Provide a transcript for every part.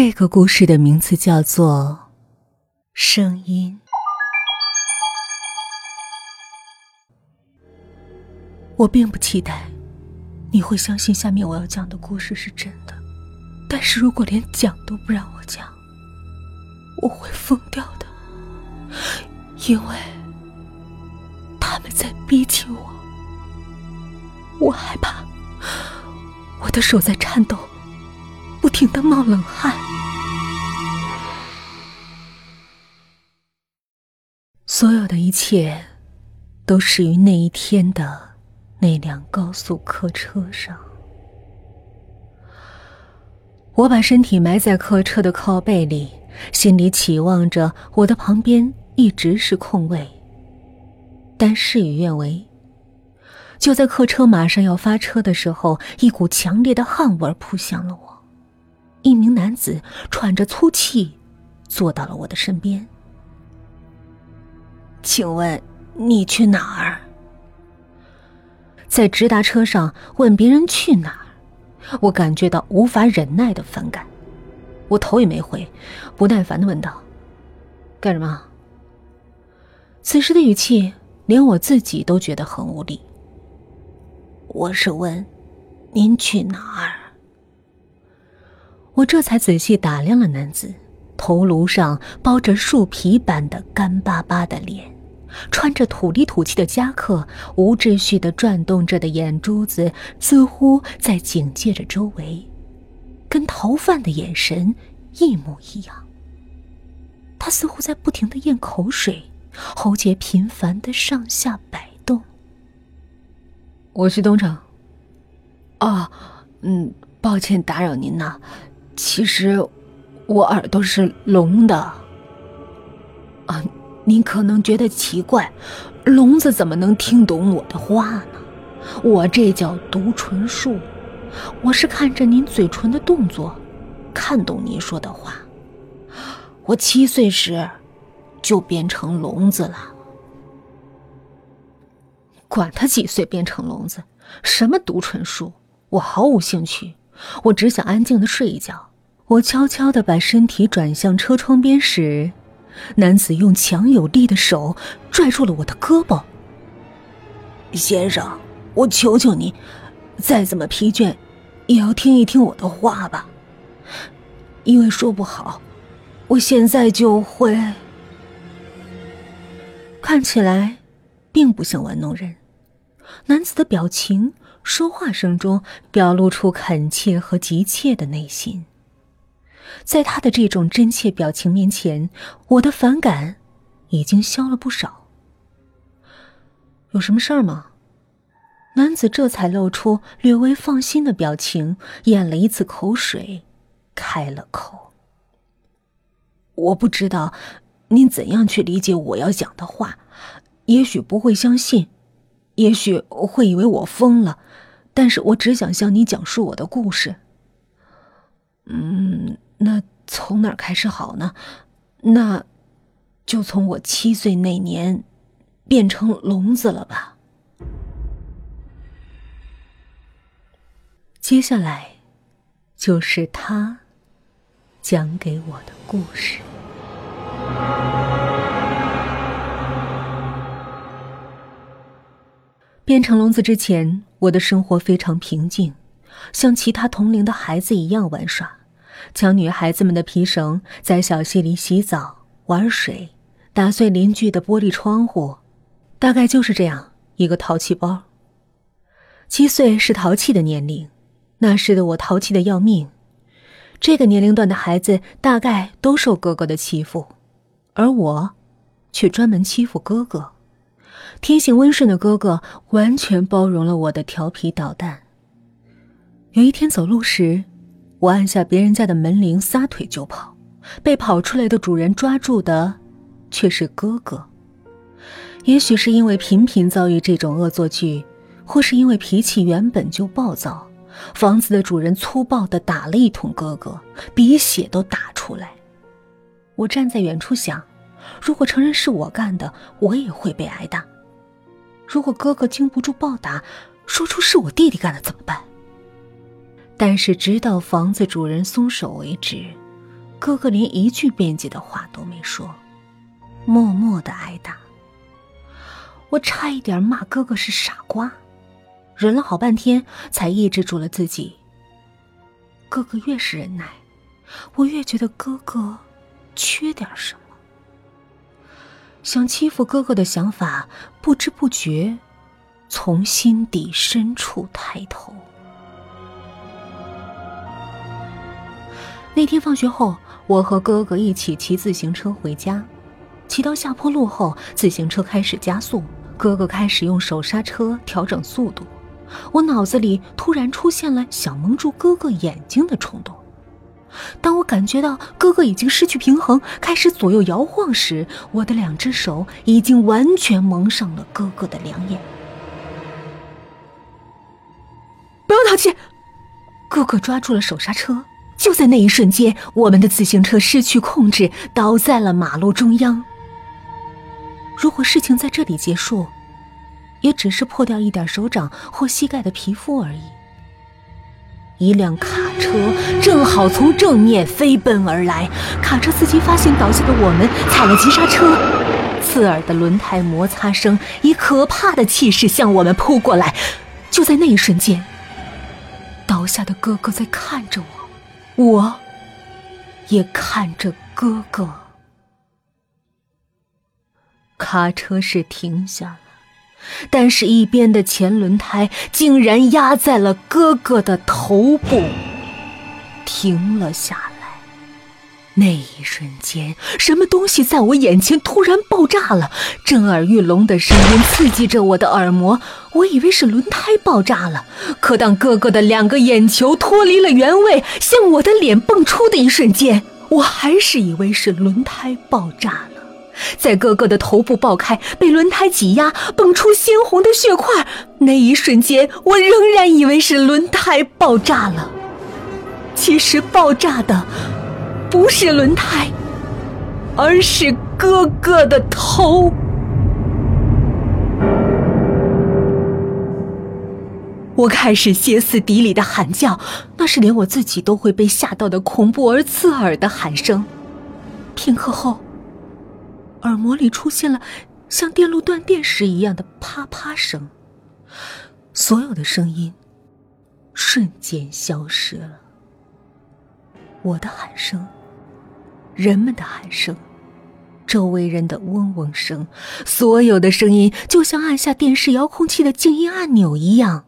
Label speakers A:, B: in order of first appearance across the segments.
A: 这个故事的名字叫做《声音》。我并不期待你会相信下面我要讲的故事是真的，但是如果连讲都不让我讲，我会疯掉的，因为他们在逼近我，我害怕，我的手在颤抖。不停的冒冷汗，所有的一切都始于那一天的那辆高速客车上。我把身体埋在客车的靠背里，心里期望着我的旁边一直是空位。但事与愿违，就在客车马上要发车的时候，一股强烈的汗味扑向了我。一名男子喘着粗气，坐到了我的身边。请问你去哪儿？在直达车上问别人去哪儿，我感觉到无法忍耐的反感。我头也没回，不耐烦的问道：“干什么？”此时的语气，连我自己都觉得很无力。我是问，您去哪儿？我这才仔细打量了男子，头颅上包着树皮般的干巴巴的脸，穿着土里土气的夹克，无秩序的转动着的眼珠子似乎在警戒着周围，跟逃犯的眼神一模一样。他似乎在不停的咽口水，喉结频繁的上下摆动。我去东城。啊，嗯，抱歉打扰您呐。其实，我耳朵是聋的。啊，您可能觉得奇怪，聋子怎么能听懂我的话呢？我这叫读唇术，我是看着您嘴唇的动作，看懂您说的话。我七岁时就变成聋子了。管他几岁变成聋子，什么读唇术，我毫无兴趣。我只想安静的睡一觉。我悄悄的把身体转向车窗边时，男子用强有力的手拽住了我的胳膊。先生，我求求你，再怎么疲倦，也要听一听我的话吧。因为说不好，我现在就会。看起来，并不像玩弄人。男子的表情、说话声中表露出恳切和急切的内心。在他的这种真切表情面前，我的反感已经消了不少。有什么事儿吗？男子这才露出略微放心的表情，咽了一次口水，开了口：“我不知道您怎样去理解我要讲的话，也许不会相信，也许会以为我疯了，但是我只想向你讲述我的故事。”嗯。那从哪开始好呢？那，就从我七岁那年，变成聋子了吧。接下来，就是他讲给我的故事。变成聋子之前，我的生活非常平静，像其他同龄的孩子一样玩耍。抢女孩子们的皮绳，在小溪里洗澡、玩水，打碎邻居的玻璃窗户，大概就是这样一个淘气包。七岁是淘气的年龄，那时的我淘气的要命。这个年龄段的孩子大概都受哥哥的欺负，而我，却专门欺负哥哥。天性温顺的哥哥完全包容了我的调皮捣蛋。有一天走路时。我按下别人家的门铃，撒腿就跑，被跑出来的主人抓住的，却是哥哥。也许是因为频频遭遇这种恶作剧，或是因为脾气原本就暴躁，房子的主人粗暴的打了一通哥哥，鼻血都打出来。我站在远处想，如果承认是我干的，我也会被挨打。如果哥哥经不住暴打，说出是我弟弟干的怎么办？但是，直到房子主人松手为止，哥哥连一句辩解的话都没说，默默的挨打。我差一点骂哥哥是傻瓜，忍了好半天才抑制住了自己。哥哥越是忍耐，我越觉得哥哥缺点什么。想欺负哥哥的想法，不知不觉从心底深处抬头。那天放学后，我和哥哥一起骑自行车回家，骑到下坡路后，自行车开始加速。哥哥开始用手刹车调整速度，我脑子里突然出现了想蒙住哥哥眼睛的冲动。当我感觉到哥哥已经失去平衡，开始左右摇晃时，我的两只手已经完全蒙上了哥哥的两眼。不要淘气！哥哥抓住了手刹车，就在那一瞬间，我们的自行车失去控制，倒在了马路中央。如果事情在这里结束，也只是破掉一点手掌或膝盖的皮肤而已。一辆卡车正好从正面飞奔而来，卡车司机发现倒下的我们，踩了急刹车，刺耳的轮胎摩擦声以可怕的气势向我们扑过来。就在那一瞬间，倒下的哥哥在看着我，我也看着哥哥。卡车是停下了，但是，一边的前轮胎竟然压在了哥哥的头部，停了下来。那一瞬间，什么东西在我眼前突然爆炸了，震耳欲聋的声音刺激着我的耳膜。我以为是轮胎爆炸了，可当哥哥的两个眼球脱离了原位，向我的脸蹦出的一瞬间，我还是以为是轮胎爆炸了。在哥哥的头部爆开，被轮胎挤压，蹦出鲜红的血块。那一瞬间，我仍然以为是轮胎爆炸了。其实爆炸的不是轮胎，而是哥哥的头。我开始歇斯底里的喊叫，那是连我自己都会被吓到的恐怖而刺耳的喊声。片刻后。耳膜里出现了像电路断电时一样的啪啪声，所有的声音瞬间消失了。我的喊声，人们的喊声，周围人的嗡嗡声，所有的声音就像按下电视遥控器的静音按钮一样，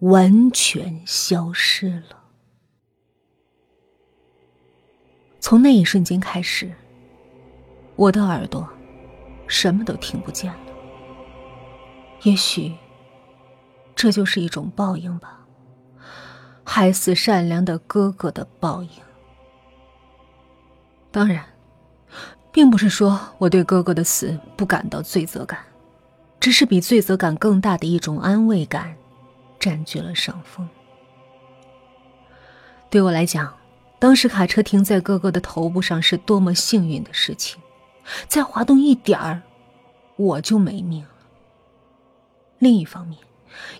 A: 完全消失了。从那一瞬间开始。我的耳朵什么都听不见了。也许这就是一种报应吧，害死善良的哥哥的报应。当然，并不是说我对哥哥的死不感到罪责感，只是比罪责感更大的一种安慰感占据了上风。对我来讲，当时卡车停在哥哥的头部上是多么幸运的事情。再滑动一点儿，我就没命了。另一方面，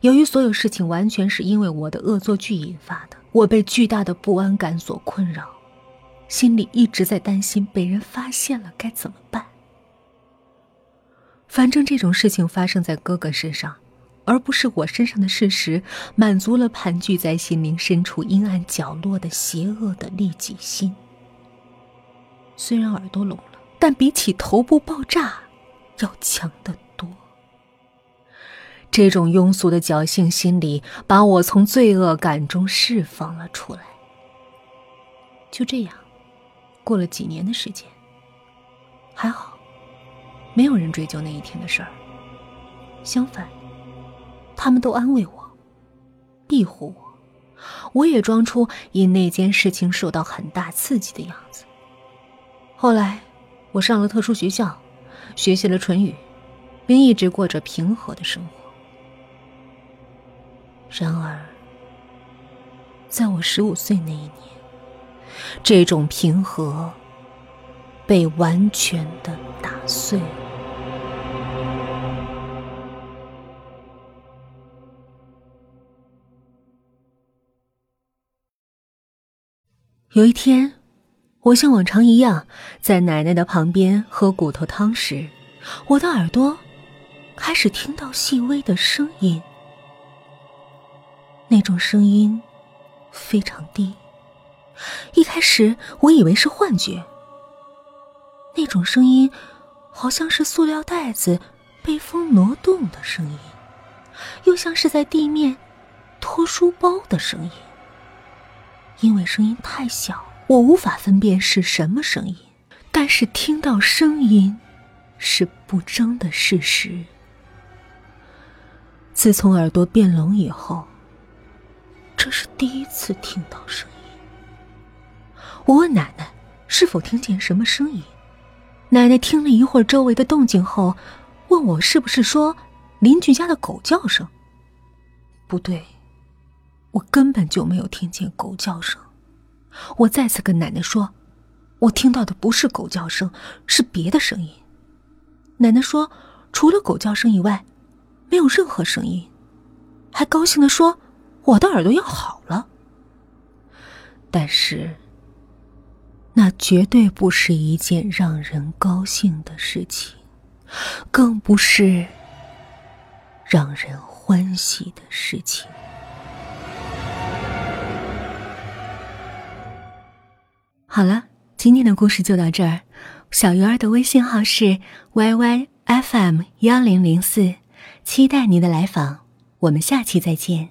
A: 由于所有事情完全是因为我的恶作剧引发的，我被巨大的不安感所困扰，心里一直在担心被人发现了该怎么办。反正这种事情发生在哥哥身上，而不是我身上的事实，满足了盘踞在心灵深处阴暗角落的邪恶的利己心。虽然耳朵聋了。但比起头部爆炸，要强得多。这种庸俗的侥幸心理把我从罪恶感中释放了出来。就这样，过了几年的时间，还好，没有人追究那一天的事儿。相反，他们都安慰我，庇护我。我也装出因那件事情受到很大刺激的样子。后来。我上了特殊学校，学习了唇语，并一直过着平和的生活。然而，在我十五岁那一年，这种平和被完全的打碎。有一天，我像往常一样在奶奶的旁边喝骨头汤时，我的耳朵开始听到细微的声音。那种声音非常低，一开始我以为是幻觉。那种声音好像是塑料袋子被风挪动的声音，又像是在地面拖书包的声音。因为声音太小。我无法分辨是什么声音，但是听到声音是不争的事实。自从耳朵变聋以后，这是第一次听到声音。我问奶奶是否听见什么声音，奶奶听了一会儿周围的动静后，问我是不是说邻居家的狗叫声。不对，我根本就没有听见狗叫声。我再次跟奶奶说：“我听到的不是狗叫声，是别的声音。”奶奶说：“除了狗叫声以外，没有任何声音。”还高兴的说：“我的耳朵要好了。”但是，那绝对不是一件让人高兴的事情，更不是让人欢喜的事情。好了，今天的故事就到这儿。小鱼儿的微信号是 yyfm 幺零零四，期待您的来访。我们下期再见。